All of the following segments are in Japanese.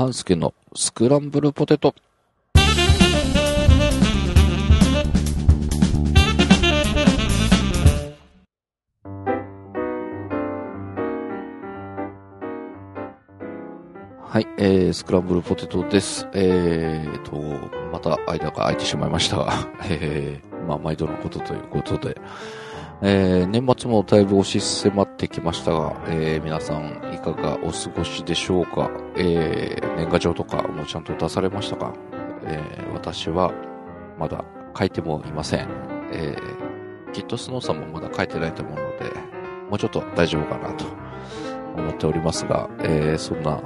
半助のスクランブルポテト。はい、えー、スクランブルポテトです。えーと、また間が空いてしまいましたが、えー、まあ、毎度のことということで、えー、年末もだいぶ押し迫ってきましたが、えー、皆さんいかがお過ごしでしょうか？えー、年賀状とかもちゃんと出されましたか？え、私はまだ書いてもいません。え、きっとスノーさんもまだ書いてないと思うので、もうちょっと大丈夫かなと思っておりますが、えー、そんな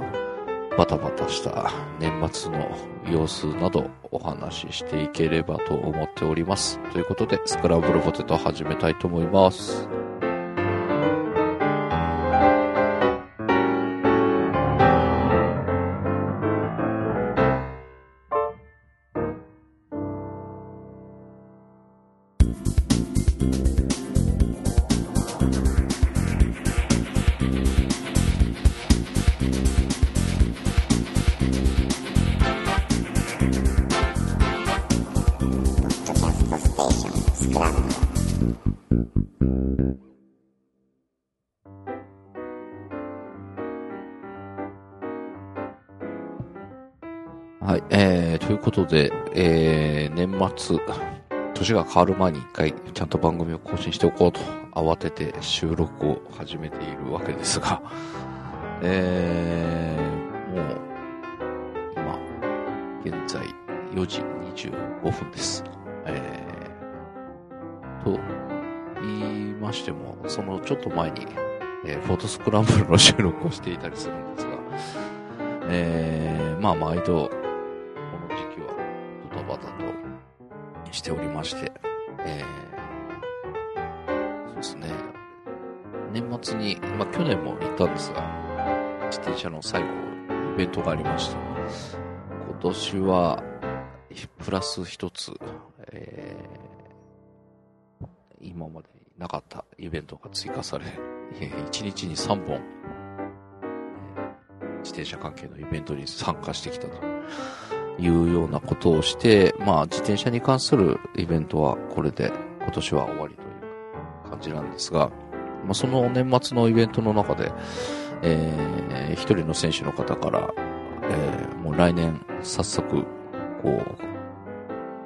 バタバタした年末の様子などお話ししていければと思っております。ということで、スクランブルポテト始めたいと思います。はい、えー、ということで、えー、年末、年が変わる前に一回ちゃんと番組を更新しておこうと慌てて収録を始めているわけですが、えー、もう、今、現在4時25分です。えー、と言いましても、そのちょっと前に、えーフォトスクランブルの収録をしていたりするんですが、えー、まあ毎度、この時期はドタバタとしておりまして、えー、そうですね、年末に、まあ去年も行ったんですが、自転車の最後、イベントがありまして、今年は、プラス一つ、なかったイベントが追加され、1日に3本、自転車関係のイベントに参加してきたというようなことをして、まあ自転車に関するイベントはこれで今年は終わりという感じなんですが、まあその年末のイベントの中で、えー一人の選手の方から、えーもう来年早速、こう、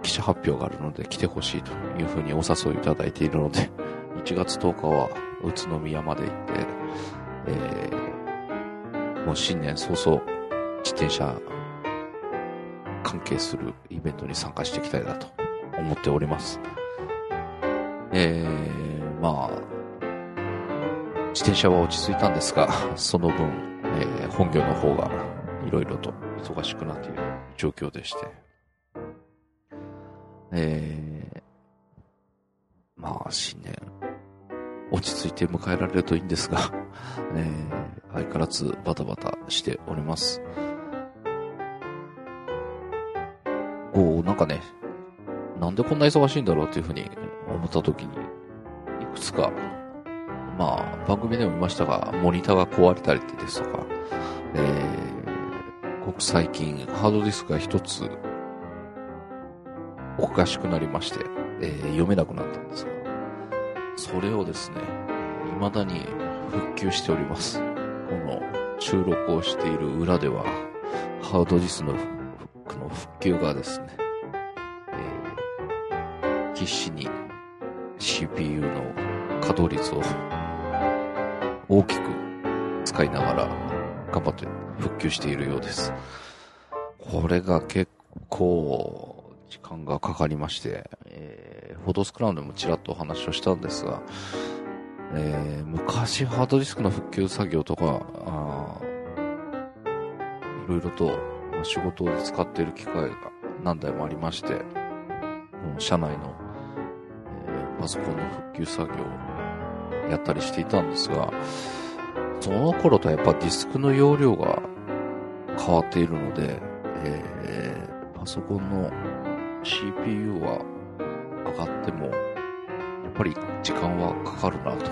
記者発表があるので来てほしいというふうにお誘いいただいているので、1月10日は宇都宮まで行って、えーもう新年早々自転車関係するイベントに参加していきたいなと思っております。えー、まあ、自転車は落ち着いたんですが、その分、えー本業の方がいろいろと忙しくなっている状況でして、えー、まあ、新年、落ち着いて迎えられるといいんですが、えー相変わらずバタバタしております。こう、なんかね、なんでこんな忙しいんだろうっていうふうに思った時に、いくつか、まあ、番組でも見ましたが、モニターが壊れたりですとか、えー、ここ最近、ハードディスクが一つ、おかしくなりまして、えー読めなくなったんですが、それをですね、未だに復旧しております。この収録をしている裏では、ハードディスのの復旧がですね、えー必死に CPU の稼働率を大きく使いながら頑張って復旧しているようです。これが結構時間がかかりまして、えーフォトスクラウンでもちらっとお話をしたんですが、えー昔ハードディスクの復旧作業とか、いろいろと仕事で使っている機会が何台もありまして、社内の、えーパソコンの復旧作業をやったりしていたんですが、その頃とはやっぱディスクの容量が変わっているので、えーパソコンの CPU は上がっても、やっぱり時間はかかるなと。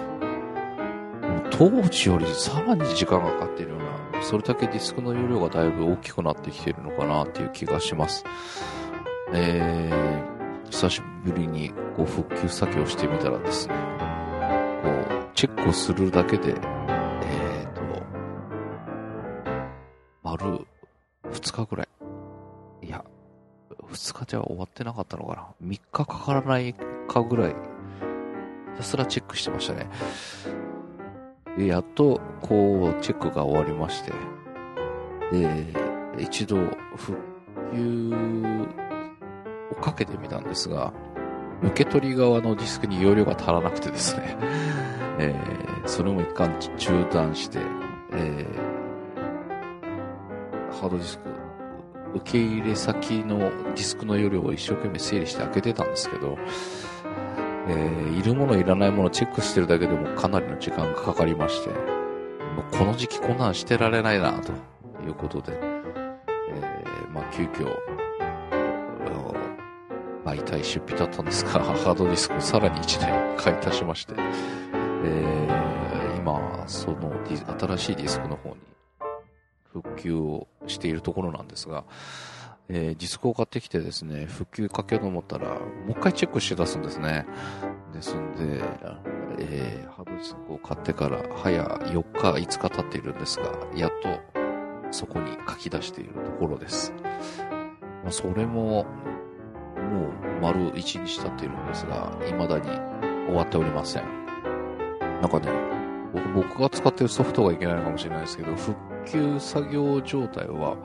もう当時よりさらに時間がかかっているようなそれだけディスクの容量がだいぶ大きくなってきているのかなっていう気がします。えー、久しぶりにこう復旧作業してみたらですね、こう、チェックをするだけで、えーと、丸2日ぐらい。2日じゃ終わってなかったのかな？3日かからないかぐらい、ひたすらチェックしてましたね。で、やっと、こう、チェックが終わりまして、で、一度、復旧をかけてみたんですが、受け取り側のディスクに容量が足らなくてですね、えー、それも一貫中断して、えー、ハードディスク、受け入れ先のディスクの容量を一生懸命整理して開けてたんですけど、えー、いるものいらないものチェックしてるだけでもかなりの時間がかかりまして、もうこの時期こんなんしてられないな、ということで、えー、まあ急遽、媒体出費だったんですが、ハードディスクをさらに1台買い足しまして、えー、今、その新しいディスクの方に復旧をしているところなんですが、えー、ディスクを買ってきてですね、復旧かけようと思ったら、もう一回チェックして出すんですね。ですんで、えー、ハードディスクを買ってから早4日、5日経っているんですが、やっとそこに書き出しているところです。まあ、それも、もう丸1日経っているんですが、未だに終わっておりません。なんかね、僕が使ってるソフトがいけないのかもしれないですけど、復旧作業状態は、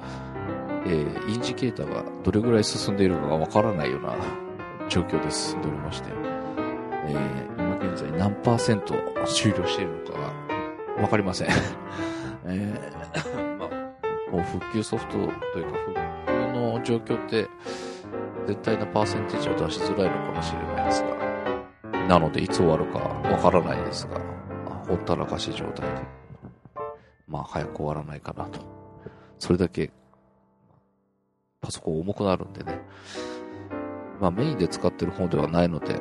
えー、インジケーターがどれぐらい進んでいるのかわからないような状況で進んでおりまして、えー、今現在何パーセント終了しているのかがわかりません。えー、まあ、もう復旧ソフトというか復旧の状況って絶対なパーセンテージを出しづらいのかもしれないですが、なのでいつ終わるかわからないですが、ほったらかし状態で、まあ早く終わらないかなと。それだけパソコン重くなるんでね。まあメインで使ってる方ではないので、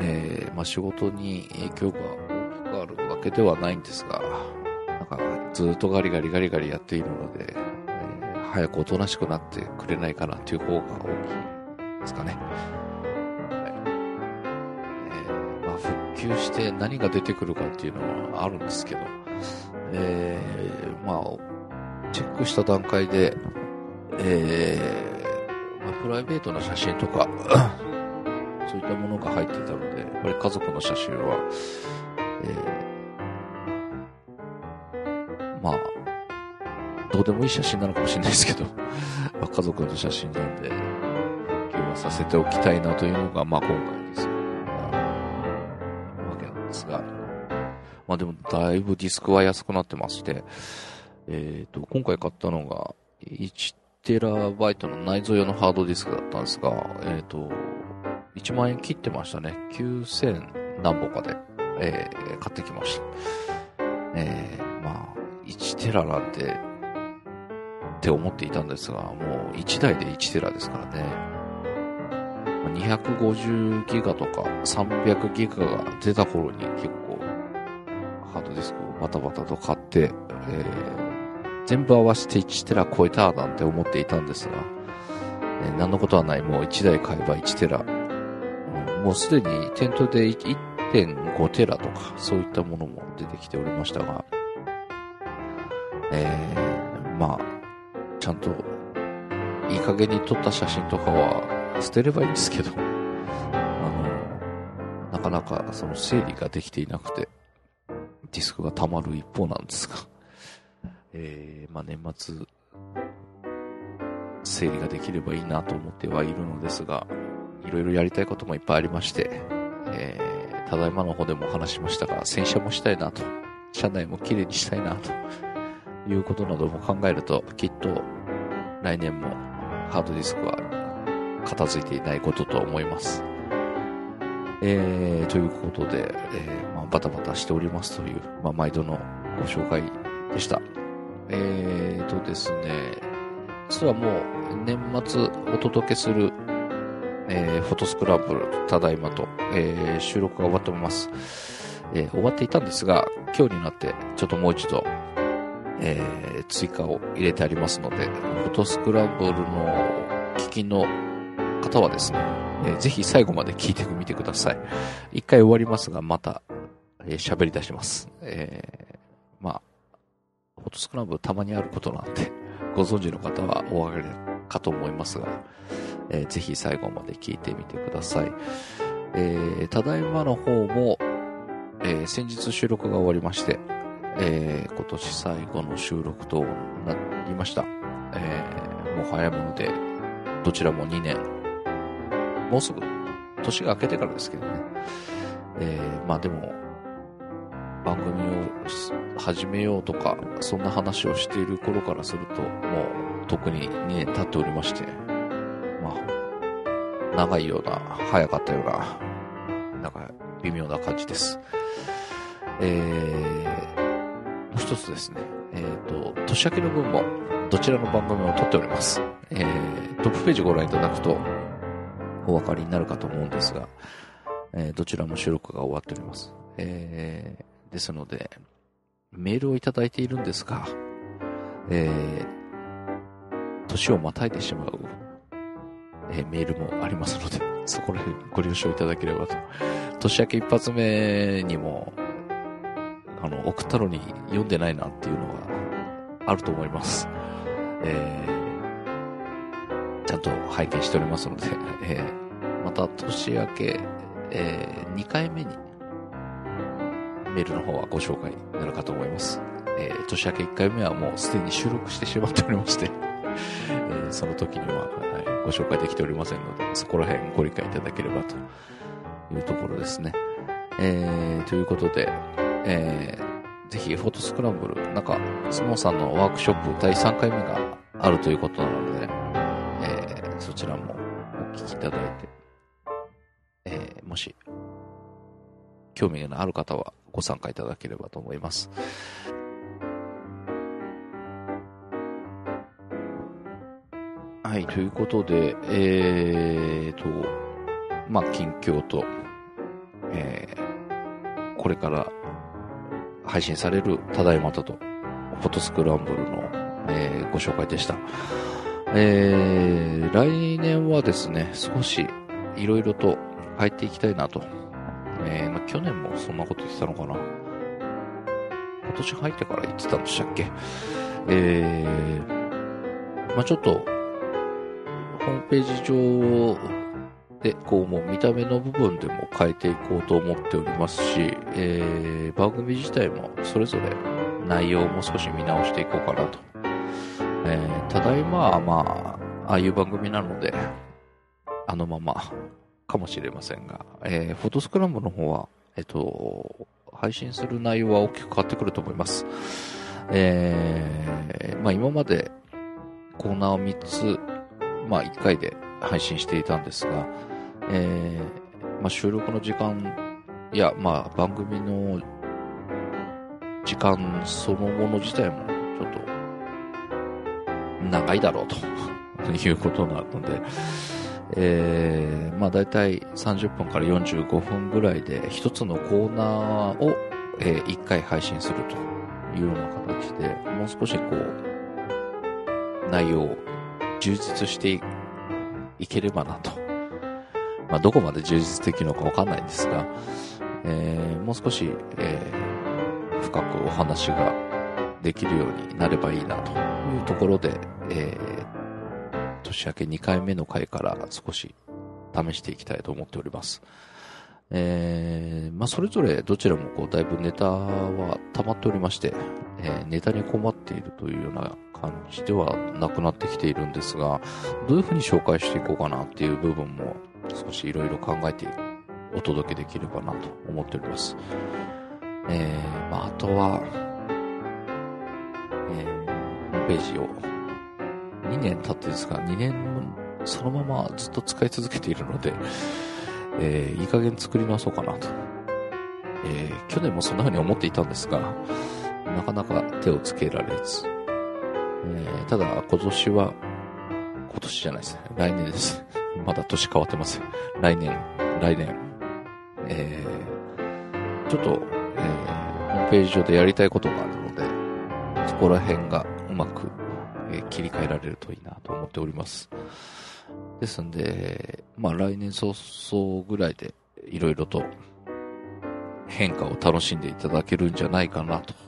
えー、まあ仕事に影響が大きくあるわけではないんですが、なんかずっとガリガリガリガリやっているので、え、早くおとなしくなってくれないかなという方が大きいですかね。はいえー、まあ復旧して何が出てくるかっていうのはあるんですけど、えー、まあ、チェックした段階で、えー、まあ、プライベートな写真とか そういったものが入っていたので、やっぱり家族の写真は、えー、まあ、どうでもいい写真なのかもしれないですけど まあ、家族の写真なんで、今日はさせておきたいなというのが、まあ今回。でもだいぶディスクは安くなってまして、えっ、ー、と、今回買ったのが、1テラバイトの内蔵用のハードディスクだったんですが、えっ、ー、と、1万円切ってましたね。9000何本かで、えー、買ってきました。えー、まあ、1テラなんて、って思っていたんですが、もう1台で1テラですからね。250ギガとか300ギガが出た頃に結構ハードディスクをバタバタと買って、えー全部合わせて1テラ超えたなんて思っていたんですが、えー、何のことはない、もう1台買えば1テラ。うん、もうすでに店頭で1.5テラとか、そういったものも出てきておりましたが、えー、まあ、ちゃんと、いい加減に撮った写真とかは捨てればいいんですけど、あの、なかなかその整理ができていなくて、ディスクが溜まる一方なんですが、えー、まあ、年末、整理ができればいいなと思ってはいるのですが、いろいろやりたいこともいっぱいありまして、えー、ただいまの方でも話しましたが、洗車もしたいなと、車内も綺麗にしたいなと、いうことなども考えると、きっと来年もハードディスクは片付いていないことと思います。えー、ということで、えー、バタバタしておりますという、まあ、毎度のご紹介でした。えーとですね、実はもう年末お届けする、えー、フォトスクランブル、ただいまと、えー、収録が終わっております。えー、終わっていたんですが、今日になってちょっともう一度、えー、追加を入れてありますので、フォトスクランブルの聞きの方はですね、えー、ぜひ最後まで聞いてみてください。一回終わりますが、また、えー、喋り出します。えー、まあ、フォトスクランブルたまにあることなんで、ご存知の方はお分かりかと思いますが、えー、ぜひ最後まで聞いてみてください。えー、ただいまの方も、えー、先日収録が終わりまして、えー、今年最後の収録となりました。えー、もう早いもので、どちらも2年、もうすぐ、年が明けてからですけどね。えー、まあでも、番組を始めようとか、そんな話をしている頃からすると、もう、特に2年経っておりまして、まあ、長いような、早かったような、なんか、微妙な感じです。えー、もう一つですね、えっ、ー、と、年明けの分も、どちらの番組も撮っております。えー、トップページご覧いただくと、お分かりになるかと思うんですが、えー、どちらも収録が終わっております。えー、ですので、メールをいただいているんですが、えー、年をまたいでしまう、えー、メールもありますので、そこら辺ご了承いただければと。年明け一発目にも、あの、送ったのに読んでないなっていうのがあると思います。えー、ちゃんと拝見しておりますので、えー、また年明け、えー、2回目にメールの方はご紹介になるかと思います。えー、年明け1回目はもうすでに収録してしまっておりまして えー、その時には、はい、ご紹介できておりませんので、そこら辺ご理解いただければというところですね。えー、ということで、えー、ぜひフォトスクランブル、なんか、スモーさんのワークショップ第3回目があるということなので、えー、そちらもお聞きいただいて、えー、もし、興味のある方はご参加いただければと思います。はい、ということで、えーと、まあ、近況と、えー、これから配信されるただいまとと、フォトスクランブルの、えー、ご紹介でした。えー、来年はですね、少しいろいろと変えていきたいなと。えー、ま、去年もそんなこと言ってたのかな。今年入ってから言ってたんでしたっけ？えー、まあ、ちょっと、ホームページ上で、こうもう見た目の部分でも変えていこうと思っておりますし、えー、番組自体もそれぞれ内容も少し見直していこうかなと。えー、ただいままあ、ああいう番組なので、あのままかもしれませんが、えー、フォトスクランブの方は、えっ、と、配信する内容は大きく変わってくると思います。えー、まあ今までコーナーを3つ、まあ1回で配信していたんですが、えー、まあ、収録の時間や、まあ、番組の時間そのもの自体もちょっと長いだろうと いうことなので、えー、まあ大体30分から45分ぐらいで一つのコーナーを、えー、1回配信するというような形で、もう少しこう、内容を充実していければなと。まあ、どこまで充実できるのかわかんないんですが、えー、もう少し、えー、深くお話ができるようになればいいなというところで、えー、年明け2回目の回から少し試していきたいと思っております。えー、まあ、それぞれどちらもこう、だいぶネタは溜まっておりまして、えー、ネタに困っているというような感じではなくなってきているんですが、どういうふうに紹介していこうかなっていう部分も少しいろいろ考えてお届けできればなと思っております。えー、まあ、あとは、えー、ホームページを2年経ってですが、2年そのままずっと使い続けているので、えー、いい加減作り直そうかなと。えー、去年もそんな風に思っていたんですが、なかなか手をつけられず、えー、ただ今年は、今年じゃないですね、来年です。まだ年変わってます。来年、来年。えー、ちょっと、えー、ホームページ上でやりたいことがあるので、そこら辺がうまく、え切り替えられるといいなと思っております。ですんで、まあ来年早々ぐらいでいろいろと変化を楽しんでいただけるんじゃないかなという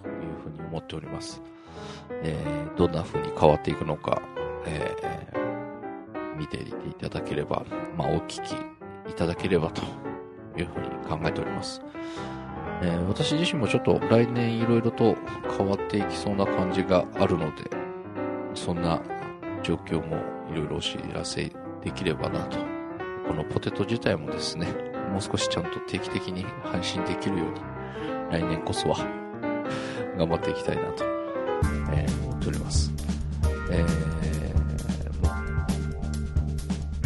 ふうに思っております。えーどんな風に変わっていくのか、えー見ていていただければ、まあお聞きいただければというふうに考えております。えー私自身もちょっと来年いろいろと変わっていきそうな感じがあるので、そんな状況もいろいろお知らせできればなと。このポテト自体もですね、もう少しちゃんと定期的に配信できるように、来年こそは頑張っていきたいなと、えー思っております。えー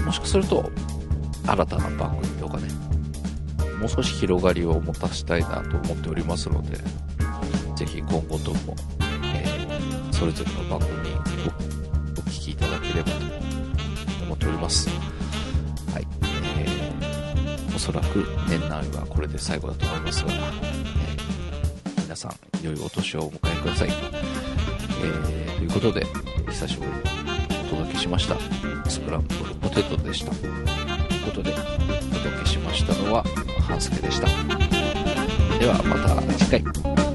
ももしかすると、新たな番組とかね、もう少し広がりを持たせたいなと思っておりますので、ぜひ今後とも、えーそれぞれの番組ればと思っております。はい。えーおそらく年内はこれで最後だと思いますが、えー皆さん、良いお年をお迎えください。えーということで、久しぶりにお届けしました。スクランブルポテトでした。ということで、お届けしましたのは、半助でした。ではまた次回。